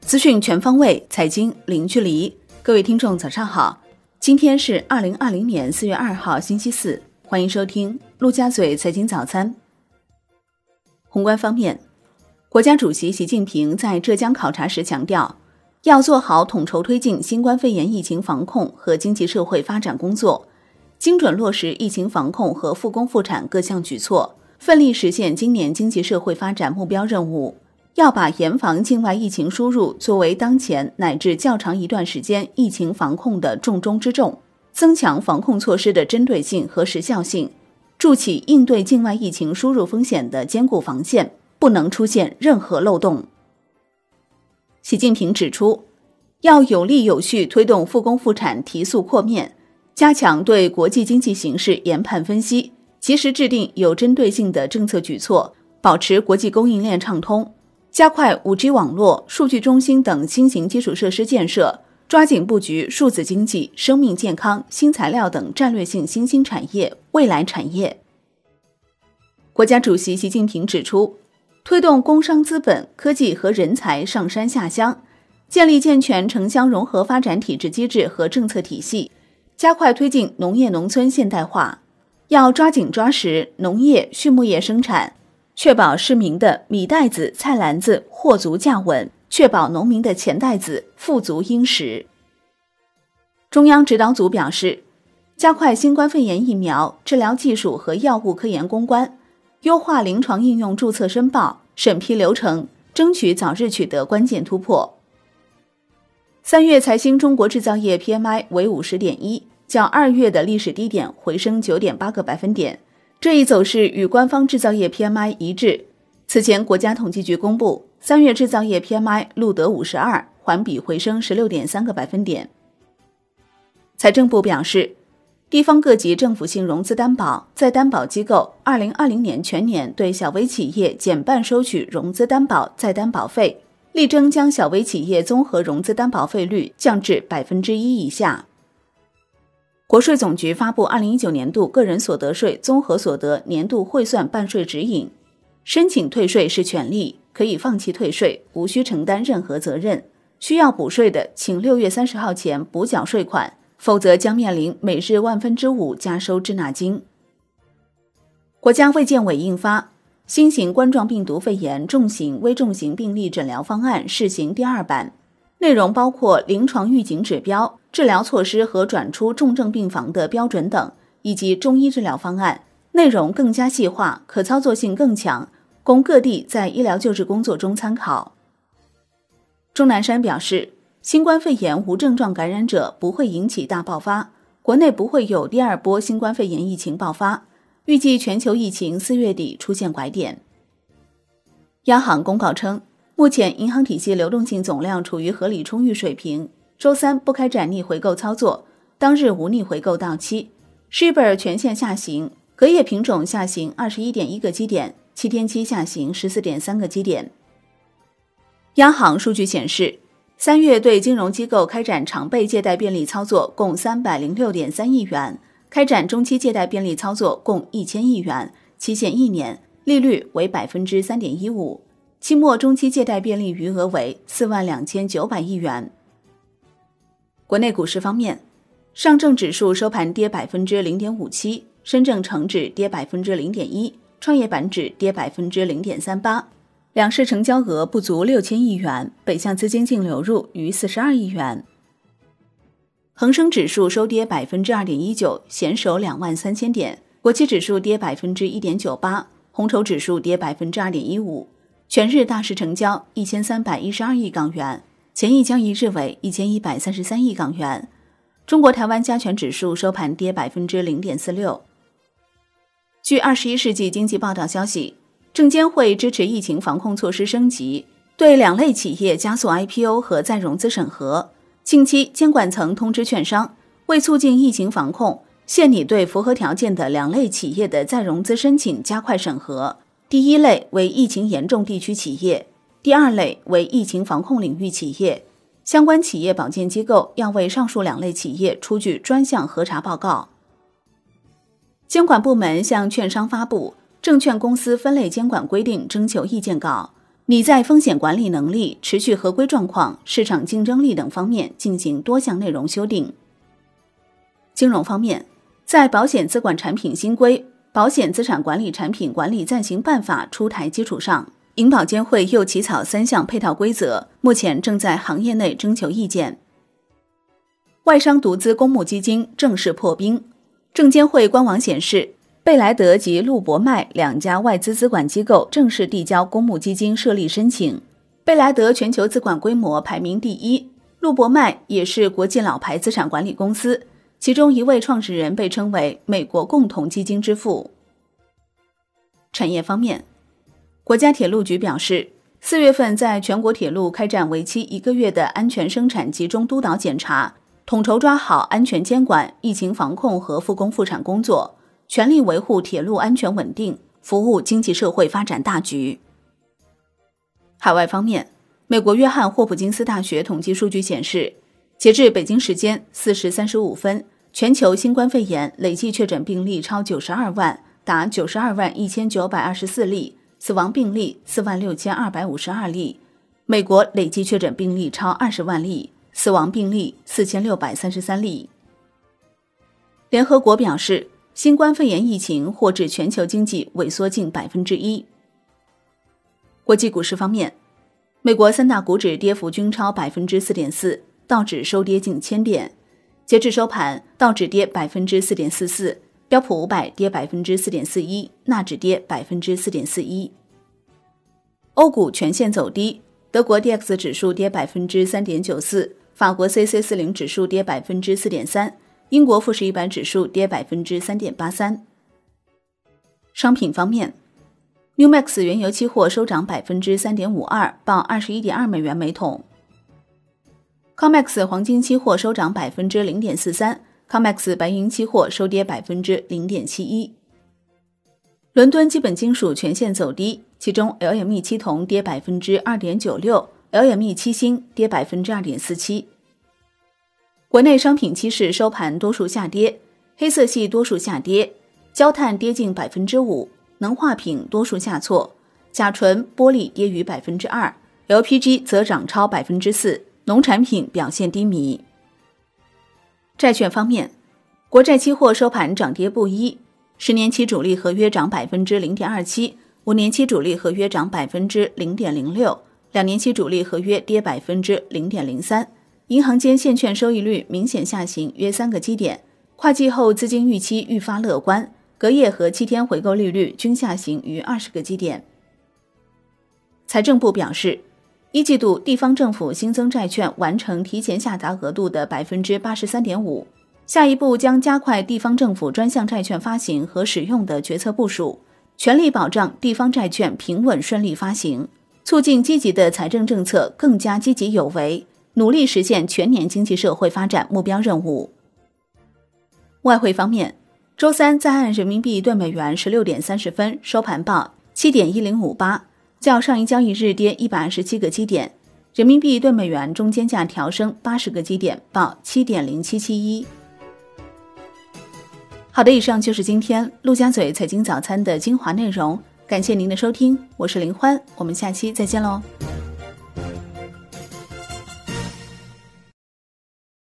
资讯全方位，财经零距离。各位听众，早上好！今天是二零二零年四月二号，星期四。欢迎收听陆家嘴财经早餐。宏观方面，国家主席习近平在浙江考察时强调，要做好统筹推进新冠肺炎疫情防控和经济社会发展工作，精准落实疫情防控和复工复产各项举措，奋力实现今年经济社会发展目标任务。要把严防境外疫情输入作为当前乃至较长一段时间疫情防控的重中之重，增强防控措施的针对性和时效性，筑起应对境外疫情输入风险的坚固防线，不能出现任何漏洞。习近平指出，要有力有序推动复工复产提速扩面，加强对国际经济形势研判分析，及时制定有针对性的政策举措，保持国际供应链畅通。加快五 G 网络、数据中心等新型基础设施建设，抓紧布局数字经济、生命健康、新材料等战略性新兴产业、未来产业。国家主席习近平指出，推动工商资本、科技和人才上山下乡，建立健全城乡融合发展体制机制和政策体系，加快推进农业农村现代化，要抓紧抓实农业、畜牧业生产。确保市民的米袋子、菜篮子货足价稳，确保农民的钱袋子富足殷实。中央指导组表示，加快新冠肺炎疫苗治疗技术和药物科研攻关，优化临床应用注册申报审批流程，争取早日取得关键突破。三月财新中国制造业 PMI 为五十点一，较二月的历史低点回升九点八个百分点。这一走势与官方制造业 PMI 一致。此前，国家统计局公布，三月制造业 PMI 录得五十二，环比回升十六点三个百分点。财政部表示，地方各级政府性融资担保再担保机构二零二零年全年对小微企业减半收取融资担保再担保费，力争将小微企业综合融资担保费率降至百分之一以下。国税总局发布二零一九年度个人所得税综合所得年度汇算办税指引，申请退税是权利，可以放弃退税，无需承担任何责任。需要补税的，请六月三十号前补缴税款，否则将面临每日万分之五加收滞纳金。国家卫健委印发《新型冠状病毒肺炎重型、危重型病例诊疗方案（试行）》第二版。内容包括临床预警指标、治疗措施和转出重症病房的标准等，以及中医治疗方案。内容更加细化，可操作性更强，供各地在医疗救治工作中参考。钟南山表示，新冠肺炎无症状感染者不会引起大爆发，国内不会有第二波新冠肺炎疫情爆发，预计全球疫情四月底出现拐点。央行公告称。目前，银行体系流动性总量处于合理充裕水平。周三不开展逆回购操作，当日无逆回购到期。Shibor 全线下行，隔夜品种下行二十一点一个基点，七天期下行十四点三个基点。央行数据显示，三月对金融机构开展常备借贷便利操作共三百零六点三亿元，开展中期借贷便利操作共一千亿元，期限一年，利率为百分之三点一五。期末中期借贷便利余额为四万两千九百亿元。国内股市方面，上证指数收盘跌百分之零点五七，深证成指跌百分之零点一，创业板指跌百分之零点三八。两市成交额不足六千亿元，北向资金净流入逾四十二亿元。恒生指数收跌百分之二点一九，险守两万三千点。国企指数跌百分之一点九八，红筹指数跌百分之二点一五。全日大市成交一千三百一十二亿港元，前一交易日为一千一百三十三亿港元。中国台湾加权指数收盘跌百分之零点四六。据二十一世纪经济报道消息，证监会支持疫情防控措施升级，对两类企业加速 IPO 和再融资审核。近期监管层通知券商，为促进疫情防控，现拟对符合条件的两类企业的再融资申请加快审核。第一类为疫情严重地区企业，第二类为疫情防控领域企业。相关企业保荐机构要为上述两类企业出具专项核查报告。监管部门向券商发布证券公司分类监管规定征求意见稿，拟在风险管理能力、持续合规状况、市场竞争力等方面进行多项内容修订。金融方面，在保险资管产品新规《保险资产管理产品管理暂行办法》出台基础上，银保监会又起草三项配套规则，目前正在行业内征求意见。外商独资公募基金正式破冰，证监会官网显示，贝莱德及陆博迈两家外资资管机构正式递交公募基金设立申请。贝莱德全球资管规模排名第一，陆博迈也是国际老牌资产管理公司，其中一位创始人被称为“美国共同基金之父”。产业方面，国家铁路局表示，四月份在全国铁路开展为期一个月的安全生产集中督导检查。统筹抓好安全监管、疫情防控和复工复产工作，全力维护铁路安全稳定，服务经济社会发展大局。海外方面，美国约翰霍普金斯大学统计数据显示，截至北京时间四时三十五分，全球新冠肺炎累计确诊病例超九十二万，达九十二万一千九百二十四例，死亡病例四万六千二百五十二例。美国累计确诊病例超二十万例。死亡病例四千六百三十三例。联合国表示，新冠肺炎疫情或致全球经济萎缩近百分之一。国际股市方面，美国三大股指跌幅均超百分之四点四，道指收跌近千点。截至收盘，道指跌百分之四点四四，标普五百跌百分之四点四一，纳指跌百分之四点四一。欧股全线走低，德国 D X 指数跌百分之三点九四。法国 C C 四零指数跌百分之四点三，英国富时一百指数跌百分之三点八三。商品方面，New Max 原油期货收涨百分之三点五二，报二十一点二美元每桶。Comex 黄金期货收涨百分之零点四三，Comex 白银期货收跌百分之零点七一。伦敦基本金属全线走低，其中 LME 期铜跌百分之二点九六。LME 七星跌百分之二点四七。国内商品期市收盘多数下跌，黑色系多数下跌，焦炭跌近百分之五，能化品多数下挫，甲醇、玻璃跌逾百分之二，LPG 则涨超百分之四，农产品表现低迷。债券方面，国债期货收盘涨跌不一，十年期主力合约涨百分之零点二七，五年期主力合约涨百分之零点零六。两年期主力合约跌百分之零点零三，银行间现券收益率明显下行约三个基点，跨季后资金预期愈发乐观，隔夜和七天回购利率均下行逾二十个基点。财政部表示，一季度地方政府新增债券完成提前下达额度的百分之八十三点五，下一步将加快地方政府专项债券发行和使用的决策部署，全力保障地方债券平稳顺利发行。促进积极的财政政策更加积极有为，努力实现全年经济社会发展目标任务。外汇方面，周三在岸人民币对美元十六点三十分收盘报七点一零五八，较上一交易日跌一百二十七个基点，人民币对美元中间价调升八十个基点，报七点零七七一。好的，以上就是今天陆家嘴财经早餐的精华内容。感谢您的收听，我是林欢，我们下期再见喽。